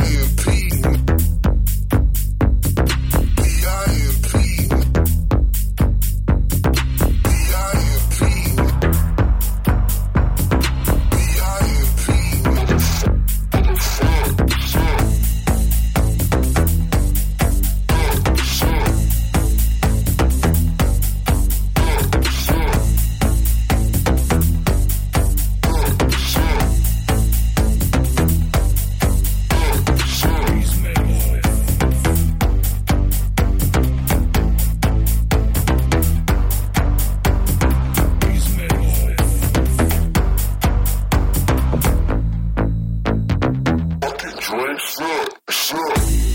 playing. drink, suck, suck.